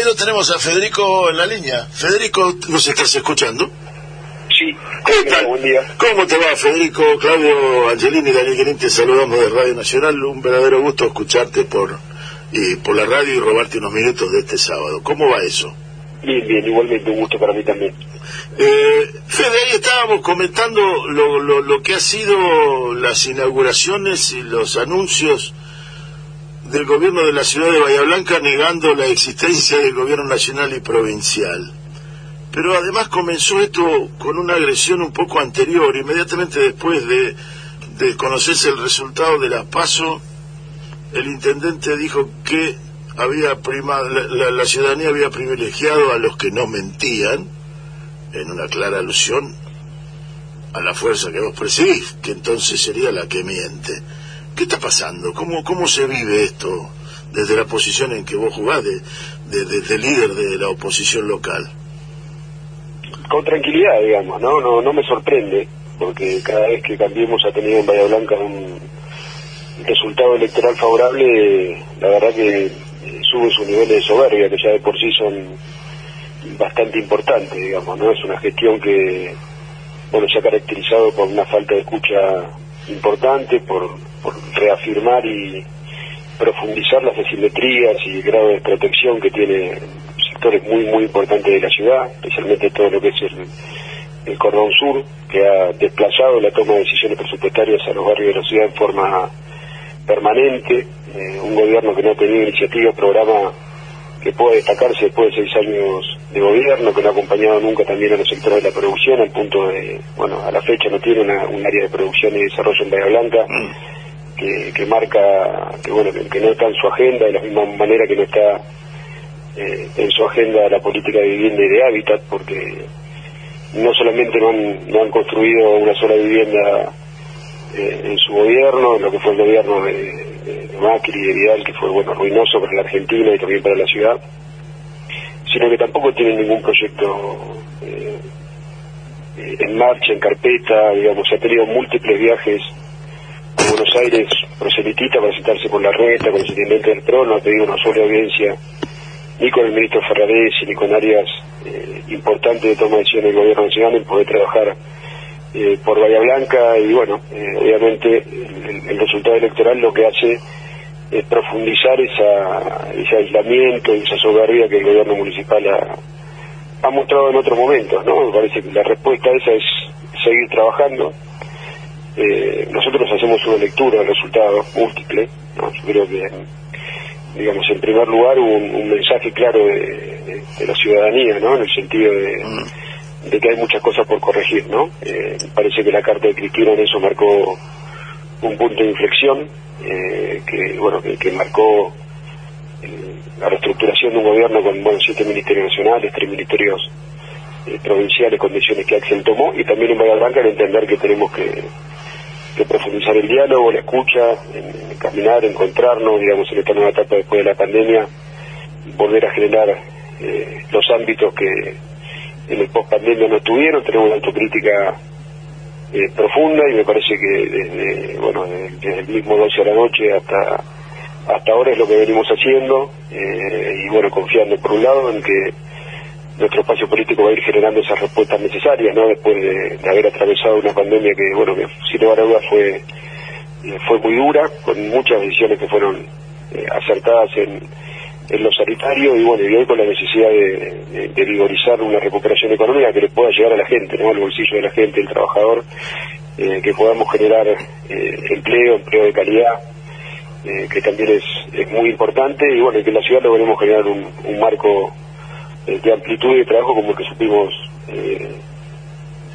ahí lo tenemos a Federico en la línea. Federico, ¿nos estás escuchando? Sí, ¿Qué tal? buen día. ¿Cómo te va, Federico? Claudio Angelini Daniel Guerín, te saludamos de Radio Nacional. Un verdadero gusto escucharte por, y por la radio y robarte unos minutos de este sábado. ¿Cómo va eso? Bien, bien, igualmente un gusto para mí también. Eh, Fede, ahí estábamos comentando lo, lo, lo que ha sido las inauguraciones y los anuncios del gobierno de la ciudad de Bahía Blanca negando la existencia del gobierno nacional y provincial. Pero además comenzó esto con una agresión un poco anterior, inmediatamente después de, de conocerse el resultado de la PASO, el intendente dijo que había prima, la, ciudadanía había privilegiado a los que no mentían, en una clara alusión a la fuerza que vos percibís, que entonces sería la que miente. ¿Qué está pasando? ¿Cómo, cómo se vive esto desde la posición en que vos jugás de, de- de- de líder de la oposición local? Con tranquilidad, digamos, ¿no? No, no me sorprende, porque cada vez que cambiemos ha tenido en Bahía Blanca un resultado electoral favorable, la verdad que sube su nivel de soberbia, que ya de por sí son bastante importantes, digamos, ¿no? Es una gestión que, bueno, se ha caracterizado por una falta de escucha importante, por, reafirmar y profundizar las asimetrías y el grado de protección que tiene sectores muy, muy importantes de la ciudad, especialmente todo lo que es el, el cordón sur, que ha desplazado la toma de decisiones presupuestarias a los barrios de la ciudad en forma permanente, eh, un gobierno que no ha tenido iniciativa, programa que pueda destacarse después de seis años de gobierno, que no ha acompañado nunca también a los sectores de la producción, al punto de, bueno, a la fecha no tiene una, un área de producción y desarrollo en Bahía Blanca, que, que marca, que bueno, que, que no está en su agenda, de la misma manera que no está eh, en su agenda la política de vivienda y de hábitat, porque no solamente no han, no han construido una sola vivienda eh, en su gobierno, en lo que fue el gobierno de, de- Macri de Vidal, que fue bueno ruinoso para la Argentina y también para la ciudad, sino que tampoco tienen ningún proyecto eh, eh, en marcha, en carpeta, digamos, ha tenido múltiples viajes a Buenos Aires proselitista para sentarse con la reta, con el intendente del PRO, no ha pedido una sola audiencia ni con el ministro Ferraresi ni con áreas eh, importantes de toma de decisiones del gobierno nacional en poder trabajar eh, por Bahía Blanca y bueno, eh, obviamente el, el resultado electoral lo que hace es profundizar esa, ese aislamiento y esa soberbia que el gobierno municipal ha, ha mostrado en otros momentos, ¿no? Me parece que la respuesta a esa es seguir trabajando. Eh, nosotros hacemos una lectura del resultado múltiple, ¿no? Yo creo que, digamos, en primer lugar un, un mensaje claro de, la ciudadanía, ¿no? En el sentido de, de que hay muchas cosas por corregir, ¿no? Eh, parece que la carta de Cristina en eso marcó un punto de inflexión, eh, que, bueno, que, que marcó eh, la reestructuración de un gobierno con, bueno, siete ministerios nacionales, tres ministerios eh, provinciales, condiciones que Axel tomó, y también en Bahía Blanca el entender que tenemos que, que profundizar el diálogo, la escucha, en caminar, encontrarnos, digamos, en esta nueva etapa después de la pandemia, volver a generar eh, los ámbitos que en el post-pandemia no tuvieron, tenemos una autocrítica eh, profunda y me parece que desde, bueno, desde, el mismo 12 a la noche hasta hasta ahora es lo que venimos haciendo eh, y bueno, confiando por un lado en que nuestro espacio político va a ir generando esas respuestas necesarias, ¿no? Después de, haber atravesado una pandemia que, bueno, que sin lugar a dudas fue, eh, fue muy dura, con muchas decisiones que fueron acertadas en, en lo sanitario y bueno, y hoy con la necesidad de, vigorizar una recuperación económica que le pueda llegar a la gente. Al bolsillo de la gente, el trabajador, eh, que podamos generar eh, empleo, empleo de calidad, eh, que también es, muy importante y bueno, que en la ciudad logremos generar un, marco de amplitud de trabajo como el que supimos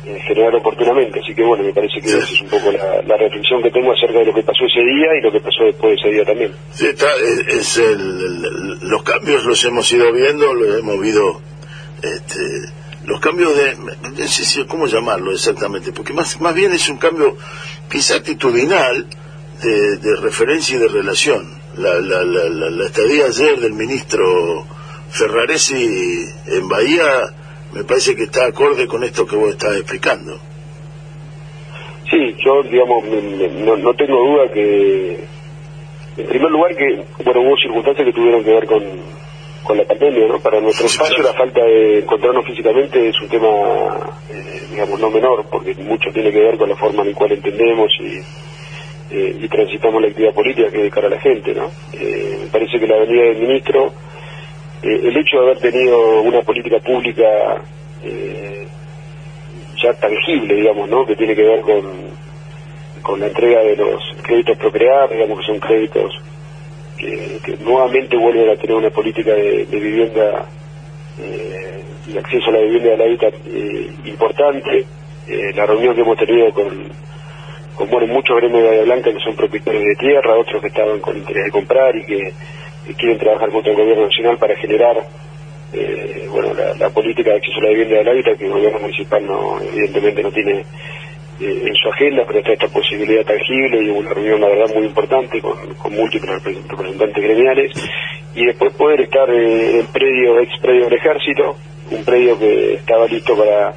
eh, generar oportunamente. Así que bueno, me parece que Sí. esa es un poco la, la reflexión que tengo acerca de lo que pasó ese día y lo que pasó después de ese día también. Sí, está, es, el- el- los cambios los hemos ido viendo, los hemos visto, este, los cambios de, no sé si, cómo llamarlo exactamente, porque más, más bien es un cambio quizá actitudinal de, de referencia y de relación. La, la, la, la, la estadía ayer del ministro Ferraresi en Bahía me parece que está acorde con esto que vos estás explicando. Sí, yo, digamos, me- me- no, no tengo duda que, en primer lugar, que, bueno, hubo circunstancias que tuvieron que ver con, con la pandemia, ¿no? Para nuestro espacio la falta de encontrarnos físicamente es un tema, eh, digamos, no menor, porque mucho tiene que ver con la forma en la cual entendemos y, eh, y transitamos la actividad política que es de cara a la gente, ¿no? Eh, me parece que la venida del ministro, el hecho de haber tenido una política pública ya tangible, digamos, ¿no? Que tiene que ver con, con la entrega de los créditos procrear, digamos que son créditos que, nuevamente vuelven a tener una política de, vivienda eh, acceso a la vivienda de la eh, importante. Eh, la reunión que hemos tenido con, con bueno, muchos gremios de Bahía Blanca que son propietarios de tierra, otros que estaban con interés de comprar y que, quieren trabajar contra el gobierno nacional para generar bueno la, política de acceso a la vivienda del hábitat que el gobierno municipal no evidentemente no tiene eh, en su agenda, pero está esta posibilidad tangible y una reunión, la verdad, muy importante con, múltiples representantes gremiales. Y después poder estar eh, en el predio, ex predio del ejército, un predio que estaba listo para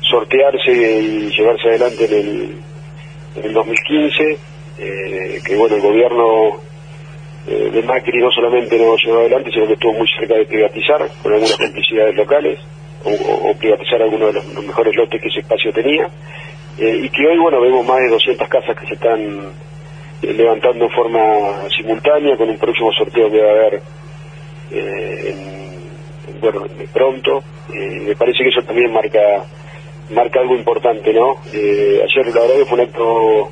sortearse y llevarse adelante en el, en el 2015, eh, que bueno, el gobierno de Macri no solamente no llevó adelante, sino que estuvo muy cerca de privatizar con algunas complicidades locales o, privatizar algunos de los mejores lotes que ese espacio tenía. Eh, y que hoy, bueno, vemos más de 200 casas que se están eh, levantando en forma simultánea con un próximo sorteo que va a haber, eh, bueno, pronto. me parece que eso también marca marca algo importante, ¿no? ayer la verdad que fue un acto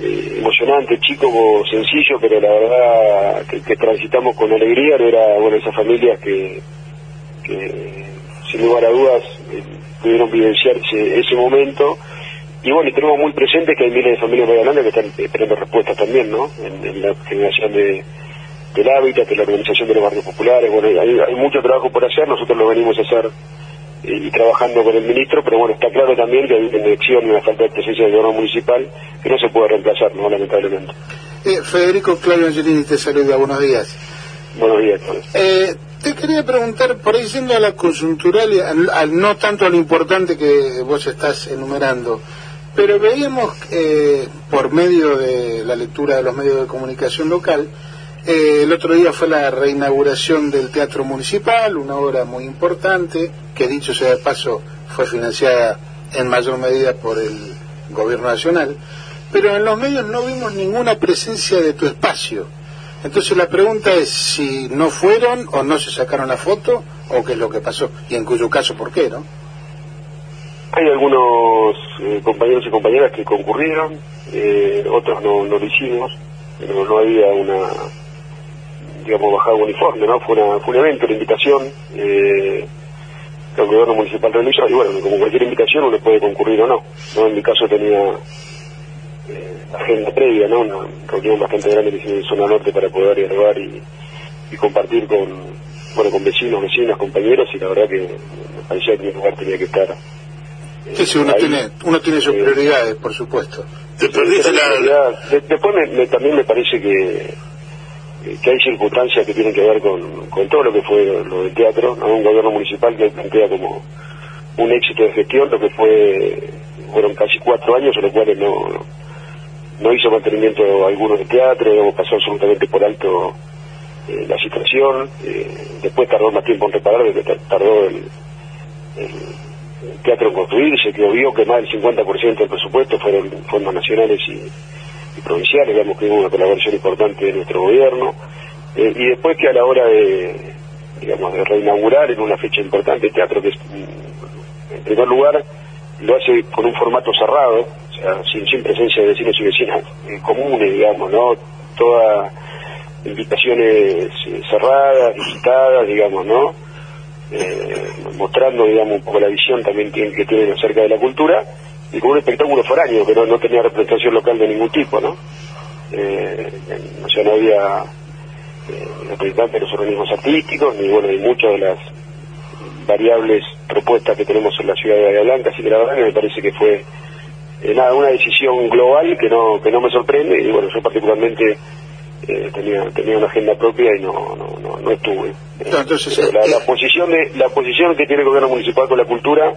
emocionante, chico, sencillo, pero la verdad que, transitamos con alegría, era, bueno, esas familias que, que sin lugar a dudas pudieron vivenciarse ese momento y bueno, y tenemos muy presente que hay miles de familias de que están esperando respuestas también, ¿no? En, la generación de, del hábitat, de la organización de los barrios populares. Bueno, hay, mucho trabajo por hacer, nosotros lo venimos a hacer eh, y, trabajando con el ministro, pero bueno, está claro también que hay una elección y una falta de presencia del gobierno municipal que no se puede reemplazar, ¿no? Lamentablemente. Eh, Federico Claudio Angelini te saluda, buenos días. Buenos días, eh, te quería preguntar, por ahí siendo a la coyuntural, y al, no tanto a lo importante que vos estás enumerando, pero veíamos eh, por medio de la lectura de los medios de comunicación local, eh, el otro día fue la reinauguración del Teatro Municipal, una obra muy importante, que dicho sea de paso fue financiada en mayor medida por el Gobierno Nacional, pero en los medios no vimos ninguna presencia de tu espacio. Entonces la pregunta es si no fueron o no se sacaron la foto o qué es lo que pasó, y en cuyo caso por qué, ¿no? Hay algunos eh, compañeros y compañeras que concurrieron, eh, otros no, no lo hicimos, pero no había una, digamos, bajada uniforme, ¿no? Fue, una, fue un evento, una invitación eh, que el gobierno municipal realizó, y bueno, como cualquier invitación uno puede concurrir o no. ¿no? En mi caso tenía eh, agenda previa, ¿no? Una reunión bastante grande que hice en zona norte para poder dialogar y, y compartir con, bueno, con vecinos, vecinas, compañeros, y la verdad que me parecía que mi lugar tenía que estar Sí, uno, tiene, uno tiene sus prioridades, por supuesto. después también me parece que, que hay circunstancias que tienen que ver con, todo lo que fue lo del teatro, un gobierno municipal que plantea como un éxito de gestión, lo que fue fueron casi cuatro años, en los cuales no, no hizo mantenimiento alguno de teatro, pasó absolutamente por alto eh, la situación, eh, después tardó más tiempo en reparar, tardó el teatro construirse, que vio que más del 50% del presupuesto fueron fondos nacionales y, provinciales, digamos que hubo una colaboración importante de nuestro gobierno, eh, y después que a la hora de, digamos, de reinaugurar en una fecha importante el teatro, que es, mm, en primer lugar, lo hace con un formato cerrado, o sea, sin, sin presencia de vecinos y vecinas eh, comunes, digamos, ¿no? Todas invitaciones eh, cerradas, visitadas, digamos, ¿no? eh, mostrando, digamos, un poco la visión también que, tienen acerca de la cultura, y con un espectáculo foráneo que no, tenía representación local de ningún tipo, ¿no? Eh, o sea, no había eh, representantes de los organismos artísticos, ni bueno, ni muchas de las variables propuestas que tenemos en la ciudad de Bahía Blanca, así que la verdad que me parece que fue eh, nada, una decisión global que no, que no me sorprende, y bueno, yo particularmente eh, tenía tenía una agenda propia y no no, no, estuve. entonces, la, eh, posición de la posición que tiene el gobierno municipal con la cultura,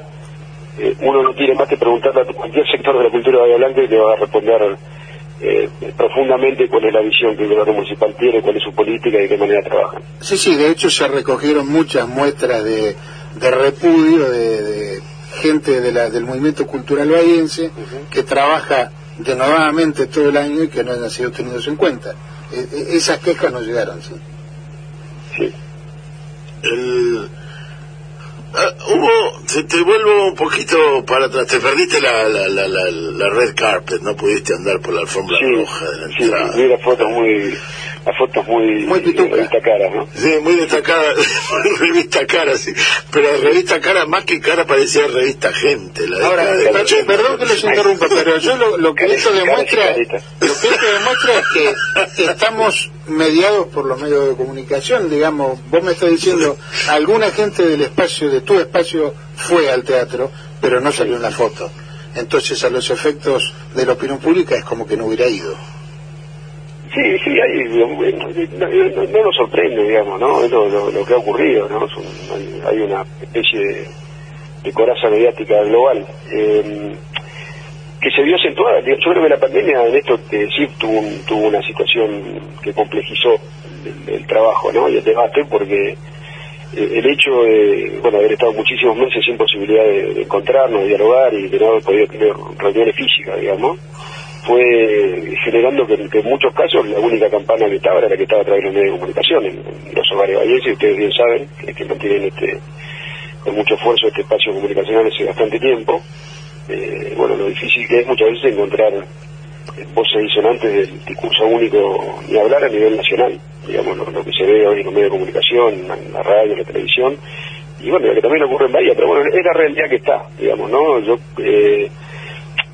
eh, uno no tiene más que preguntarle a cualquier sector de la cultura de Bahía Blanca y le va a responder eh, profundamente cuál es la visión que el gobierno municipal tiene, cuál es su política y de qué manera trabajan. Sí, sí, de hecho se recogieron muchas muestras de, de repudio de, gente de la, del movimiento cultural bahiense que trabaja denodadamente todo el año y que no han sido tenidos en cuenta. E, e, esas quejas no llegaron, sí. Sí. El, Ah, hubo, te, te, vuelvo un poquito para atrás, te perdiste la, la, la, la, red carpet, no pudiste andar por la alfombra roja de la entrada. Sí, las fotos muy, las fotos muy, muy revista cara, ¿no? Sí, muy destacada, revista cara, sí. Pero revista cara, más que cara, parecía revista gente. La Ahora, de perdón que les interrumpa, pero yo lo, lo que esto demuestra, lo que esto demuestra es que estamos mediados por los medios de comunicación, digamos, vos me estás diciendo, alguna gente del espacio, de tu espacio, fue al teatro, pero no salió en la foto. Entonces, a los efectos de la opinión pública es como que no hubiera ido. Sí, sí, hay, no, no, nos sorprende, digamos, ¿no? Lo, que ha ocurrido, ¿no? hay, una especie de, coraza mediática global. Eh, que se vio acentuada. Yo creo que la pandemia en esto tuvo, tuvo una situación que complejizó el, trabajo ¿no? y el debate porque eh, el hecho de bueno haber estado muchísimos meses sin posibilidad de, encontrarnos, de dialogar y de no haber podido tener reuniones físicas, digamos, fue generando que, en muchos casos la única campana que estaba era la que estaba a través de los medios de comunicación. En, los hogares vallenses, ustedes bien saben, que, que mantienen este, con mucho esfuerzo este espacio comunicacional hace bastante tiempo eh, bueno, lo difícil que es muchas veces encontrar voces disonantes del discurso único y hablar a nivel nacional, digamos, lo, que se ve hoy en los medios de comunicación, en la radio, en la televisión, y bueno, lo que también ocurre en Bahía, pero bueno, es la realidad que está, digamos, ¿no? Yo, eh,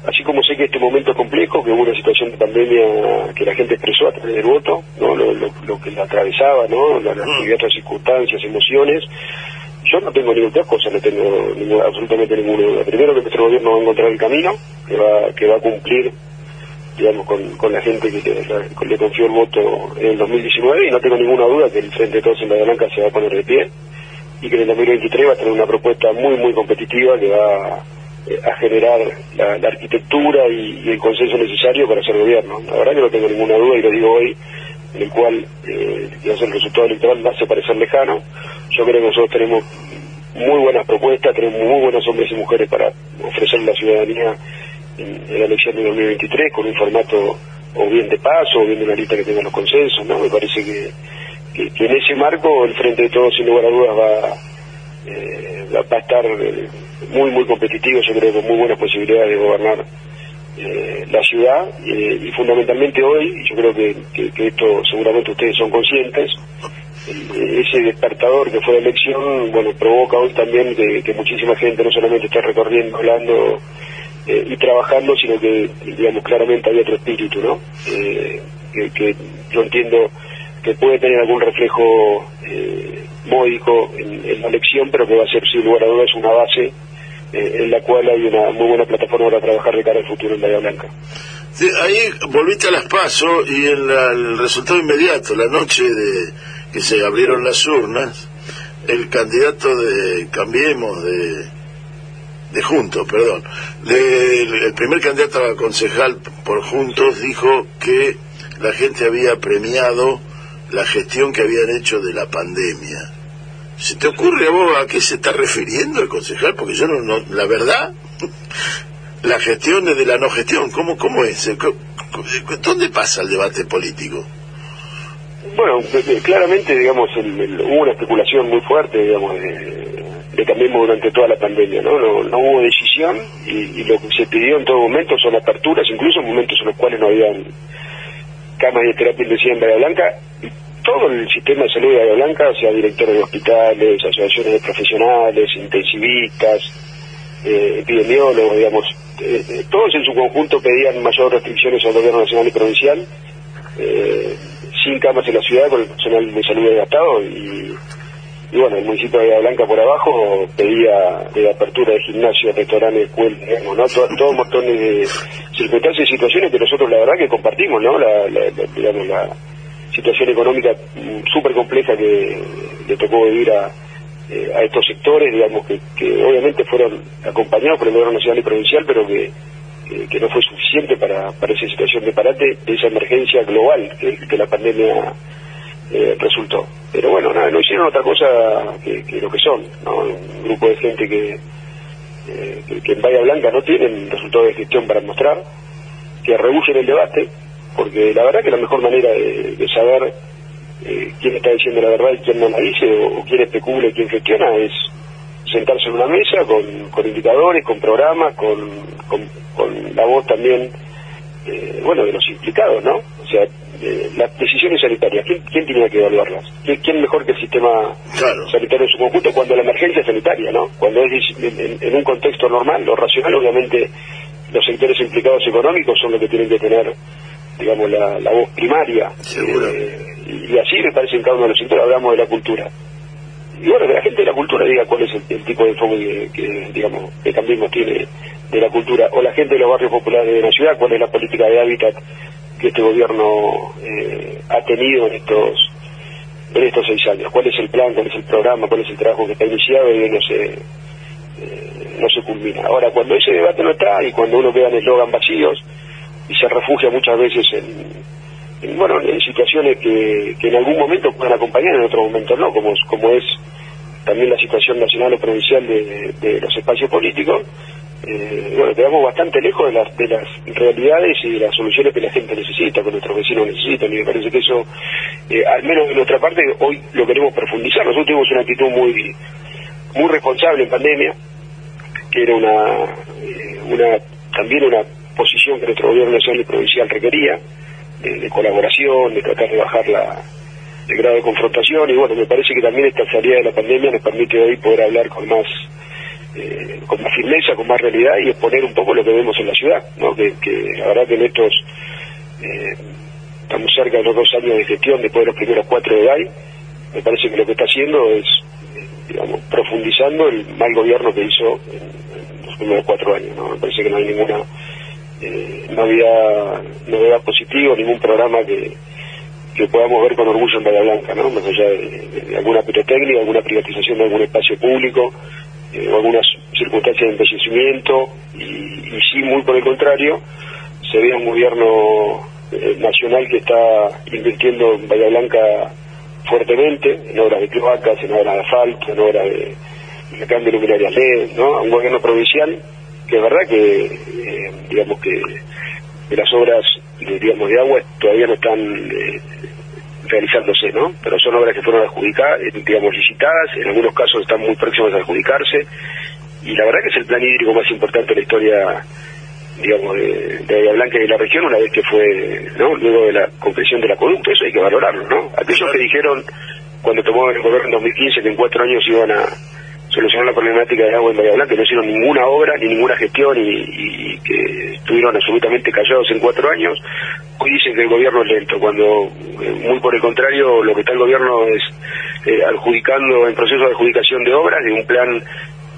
así como sé que este momento es complejo, que hubo una situación de pandemia que la gente expresó a través del voto, ¿no? Lo, que la atravesaba, ¿no? Las, las diversas circunstancias, emociones, yo no tengo ninguna cosa, no tengo absolutamente ninguna duda. Primero que nuestro gobierno va a encontrar el camino, que va, que va a cumplir digamos, con, con la gente que, le confió el voto en el 2019 y no tengo ninguna duda que el Frente de Todos en Bahía Blanca se va a poner de pie y que en el 2023 va a tener una propuesta muy, muy competitiva que va eh, a generar la, arquitectura y, el consenso necesario para hacer gobierno. La verdad que no tengo ninguna duda y lo digo hoy, en el cual eh, el resultado electoral va a parecer lejano. Yo creo que nosotros tenemos muy buenas propuestas, tenemos muy buenos hombres y mujeres para ofrecer la ciudadanía en, la elección de 2023 con un formato o bien de paso o bien de una lista que tenga los consensos, ¿no? Me parece que, en ese marco el Frente de Todos, sin lugar a dudas, va, eh, a estar eh, muy, muy competitivo, yo creo, con muy buenas posibilidades de gobernar eh, la ciudad y fundamentalmente hoy, yo creo que, que, esto seguramente ustedes son conscientes, ese despertador que fue la elección, bueno, provoca hoy también que, muchísima gente no solamente está recorriendo, hablando eh, y trabajando, sino que, digamos, claramente hay otro espíritu, ¿no? Eh, que, yo entiendo que puede tener algún reflejo eh, módico en, la elección, pero que va a ser, sin lugar a dudas, una base en la cual hay una muy buena plataforma para trabajar de cara al futuro en Bahía Blanca. ahí volviste a las pasos y el resultado inmediato, la noche de que se abrieron las urnas, el candidato de Cambiemos, de, de Juntos, perdón, el primer candidato a concejal por Juntos dijo que la gente había premiado la gestión que habían hecho de la pandemia. ¿Se te ocurre a vos a qué se está refiriendo el concejal? Porque yo no, la verdad, la gestión es de la no gestión, ¿cómo, cómo es? ¿Dónde pasa el debate político? Bueno, claramente, digamos, hubo una especulación muy fuerte, digamos, de, Cambiemos durante toda la pandemia, ¿no? No, hubo decisión y, lo que se pidió en todo momento son aperturas, incluso en momentos en los cuales no habían camas de terapia intensiva en Bahía Blanca. Todo el sistema de salud de Bahía Blanca, sea directores de hospitales, asociaciones de profesionales, intensivistas, eh, epidemiólogos, digamos, eh, eh, todos en su conjunto pedían mayores restricciones al gobierno nacional y provincial. Eh, sin camas en la ciudad con el personal de salud desgastado y, bueno, el municipio de Bahía Blanca por abajo pedía de apertura de gimnasios, restaurantes, escuelas, ¿no? Todo, todo de circunstancias y situaciones que nosotros la verdad que compartimos, ¿no? Digamos, la situación económica súper compleja que le tocó vivir a, eh, a estos sectores, digamos, que, que obviamente fueron acompañados por el gobierno nacional y provincial, pero que eh, que no fue suficiente para, para esa situación de parate, de esa emergencia global que, la pandemia eh, resultó. Pero bueno, nada, no hicieron otra cosa que, lo que son, ¿no? Un grupo de gente que, que, en Bahía Blanca no tienen resultados de gestión para mostrar, que rehuyen el debate, porque la verdad que la mejor manera de, saber eh, quién está diciendo la verdad y quién no la dice, o, quién especula y quién gestiona, es sentarse en una mesa con, con indicadores, con programas, con, con, la voz también, eh, bueno, de los implicados, ¿no? O sea, eh, las decisiones sanitarias, ¿quién, ¿quién, tenía que evaluarlas? ¿Quién, mejor que el sistema sanitario en su conjunto cuando la emergencia es sanitaria, ¿no? Cuando es en, un contexto normal, lo racional, obviamente, los sectores implicados económicos son los que tienen que tener, digamos, la, voz primaria. Eh, y, así me parece en cada uno de los sectores, hablamos de la cultura. Y bueno, que la gente de la cultura diga cuál es el, tipo de enfoque que, digamos, que Cambiemos tiene de la cultura, o la gente de los barrios populares de la ciudad, cuál es la política de hábitat que este gobierno eh, ha tenido en estos en estos seis años. ¿Cuál es el plan, cuál es el programa, cuál es el trabajo que está iniciado y no se, eh, no se culmina? Ahora, cuando ese debate no está y cuando uno queda en eslogan vacíos y se refugia muchas veces en, bueno, en situaciones que, que en algún momento pueden acompañar, en otro momento no, como, como es también la situación nacional o provincial de, los espacios políticos, eh, bueno, quedamos bastante lejos de las, de las realidades y de las soluciones que la gente necesita, que nuestros vecinos necesitan, y me parece que eso, eh, al menos de nuestra parte, hoy lo queremos profundizar. Nosotros tuvimos una actitud muy muy responsable en pandemia, que era una, eh, una también una posición que nuestro gobierno nacional y provincial requería, de, colaboración, de tratar de bajar la, el grado de confrontación, y bueno, me parece que también esta salida de la pandemia nos permite hoy poder hablar con más eh, con más firmeza, con más realidad y exponer un poco lo que vemos en la ciudad, ¿no? que, la verdad que en estos, eh, estamos cerca de los dos años de gestión después de los primeros cuatro de DAI, me parece que lo que está haciendo es, digamos, profundizando el mal gobierno que hizo en, los primeros cuatro años, ¿no? me parece que no hay ninguna eh, novedad, novedad positiva, ningún programa que, que podamos ver con orgullo en Bahía Blanca, ¿no? más allá de, alguna pirotecnia, alguna privatización de algún espacio público, eh, algunas circunstancias de envejecimiento y, sí, muy por el contrario, se ve un gobierno eh, nacional que está invirtiendo en Bahía Blanca fuertemente, en obras de cloacas, en obras de asfalto, en obras de, de cambio de luminarias LED, ¿no? Un gobierno provincial que es verdad que, eh, digamos que, las obras, digamos, de agua todavía no están realizándose, ¿no? Pero son obras que fueron adjudicadas, eh, digamos, licitadas, en algunos casos están muy próximas a adjudicarse, y la verdad que es el plan hídrico más importante de la historia, digamos, de, de Blanca y de la región, una vez que fue, ¿no? Luego de la concreción del acueducto, eso hay que valorarlo, ¿no? Aquellos que dijeron, cuando tomó el gobierno en 2015, que en cuatro años iban a solucionar la problemática de agua en Bahía Blanca, no hicieron ninguna obra, ni ninguna gestión, y, que estuvieron absolutamente callados en cuatro años, hoy dicen que el gobierno es lento, cuando eh, muy por el contrario, lo que está el gobierno es eh, adjudicando, en proceso de adjudicación de obras, de un plan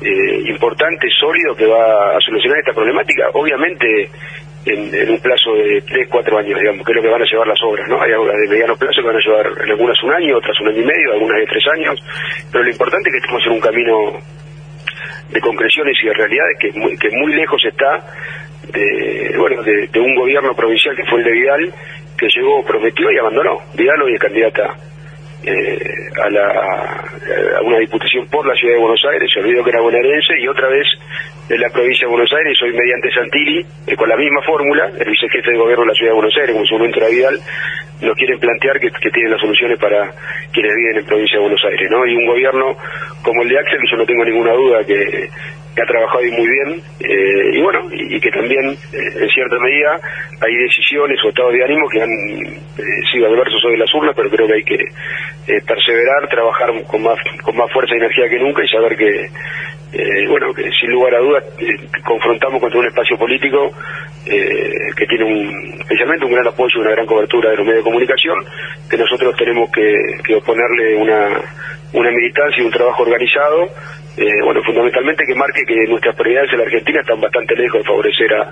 eh, importante, sólido, que va a solucionar esta problemática. Obviamente, en, un plazo de 3, 4 años, digamos, que es lo que van a llevar las obras, ¿no? Hay obras de mediano plazo que van a llevar en algunas un año, otras un año y medio, algunas de tres años, pero lo importante es que estamos en un camino de concreciones y de realidades que muy, que muy lejos está de, bueno, de, un gobierno provincial que fue el de Vidal, que llegó, prometió y abandonó. Vidal hoy es candidata eh, a, la, a una diputación por la ciudad de Buenos Aires, se olvidó que era bonaerense y otra vez de la provincia de Buenos Aires, hoy mediante Santilli, con la misma fórmula, el vicejefe de gobierno de la ciudad de Buenos Aires, como en su momento era Vidal, quieren plantear que, que, tienen las soluciones para quienes viven en provincia de Buenos Aires, ¿no? Y un gobierno como el de Axel, yo no tengo ninguna duda que, ha trabajado ahí muy bien, eh, y bueno, y, que también, eh, en cierta medida, hay decisiones o estados de ánimo que han sido adversos en las urnas, pero creo que hay que perseverar, trabajar con más, con más fuerza y energía que nunca y saber que eh, bueno, que sin lugar a dudas eh, confrontamos contra un espacio político eh, que tiene un, especialmente un gran apoyo y una gran cobertura de los medios de comunicación, que nosotros tenemos que, que oponerle una, una militancia y un trabajo organizado, bueno, fundamentalmente que marque que nuestras prioridades en la Argentina están bastante lejos de favorecer a,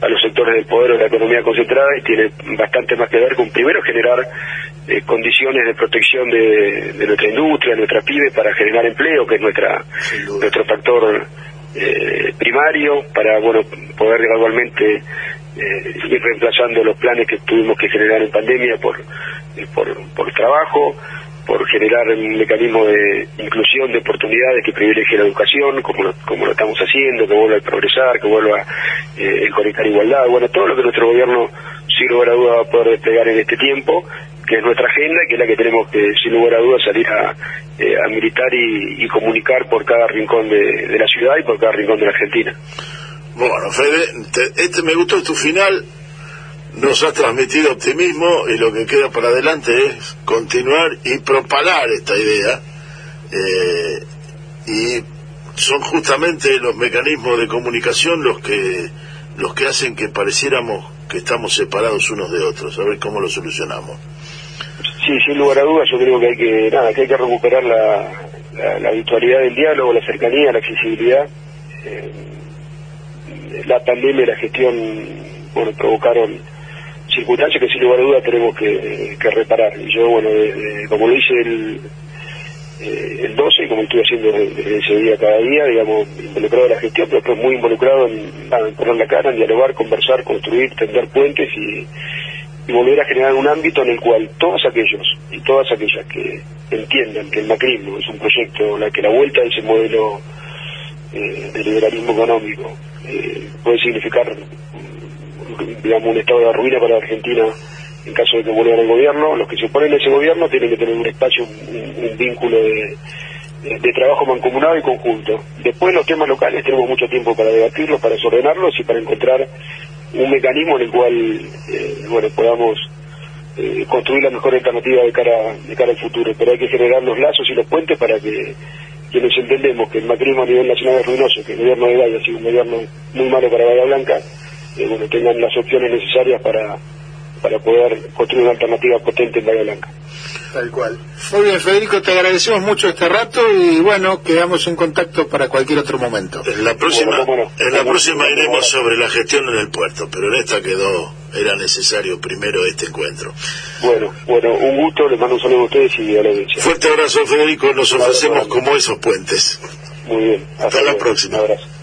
a los sectores del poder o de la economía concentrada y tiene bastante más que ver con primero generar eh, condiciones de protección de, nuestra industria, de nuestra pyme para generar empleo, que es nuestra nuestro factor eh, primario para bueno poder gradualmente eh, ir reemplazando los planes que tuvimos que generar en pandemia por, eh, por, por trabajo, por generar un mecanismo de inclusión de oportunidades que privilegie la educación, como lo, como lo estamos haciendo, que vuelva a progresar, que vuelva eh, a conectar igualdad, bueno, todo lo que nuestro gobierno sin lugar a duda va a poder desplegar en este tiempo, que es nuestra agenda y que es la que tenemos que sin lugar a duda salir a, eh, a militar y, y, comunicar por cada rincón de, la ciudad y por cada rincón de la Argentina. Bueno, Fede, te, este me gustó tu final, nos ha transmitido optimismo y lo que queda para adelante es continuar y propagar esta idea. Eh, y son justamente los mecanismos de comunicación los que los que hacen que pareciéramos que estamos separados unos de otros, a ver cómo lo solucionamos. Sí, sin lugar a dudas, yo creo que hay que nada, que hay que recuperar la, la, la habitualidad del diálogo, la cercanía, la accesibilidad. Eh, la pandemia y la gestión, provocaron circunstancias que sin lugar a dudas tenemos que, reparar. Y yo, bueno, como lo hice el, eh, el 12 y como estoy haciendo desde ese día cada día, digamos, involucrado en la gestión, pero después muy involucrado en, en poner la cara, en dialogar, conversar, construir, tender puentes y, volver a generar un ámbito en el cual todos aquellos y todas aquellas que entiendan que el macrismo es un proyecto, la que la vuelta de ese modelo eh, de liberalismo económico eh, puede significar digamos un estado de ruina para Argentina en caso de que vuelvan al gobierno, los que se oponen a ese gobierno tienen que tener un espacio, un, vínculo de, trabajo mancomunado y conjunto. Después los temas locales tenemos mucho tiempo para debatirlos, para desordenarlos y para encontrar un mecanismo en el cual eh, bueno podamos eh, construir la mejor alternativa de cara de cara al futuro pero hay que generar los lazos y los puentes para que quienes entendemos que el macrismo a nivel nacional es ruinoso que el gobierno de Valle ha sido un gobierno muy malo para Bahía Blanca eh, bueno tengan las opciones necesarias para para poder construir una alternativa potente en Bahía Blanca Tal cual. Muy bien, Federico, te agradecemos mucho este rato y bueno, quedamos en contacto para cualquier otro momento. En la próxima, bueno, en la próxima iremos sobre la gestión en el puerto, pero en esta quedó, era necesario primero este encuentro. Bueno, bueno, un gusto, les mando un saludo a ustedes y a la audiencia. Fuerte abrazo, Federico, nos ofrecemos como esos puentes. Muy bien. Hasta, Hasta la próxima. Un abrazo.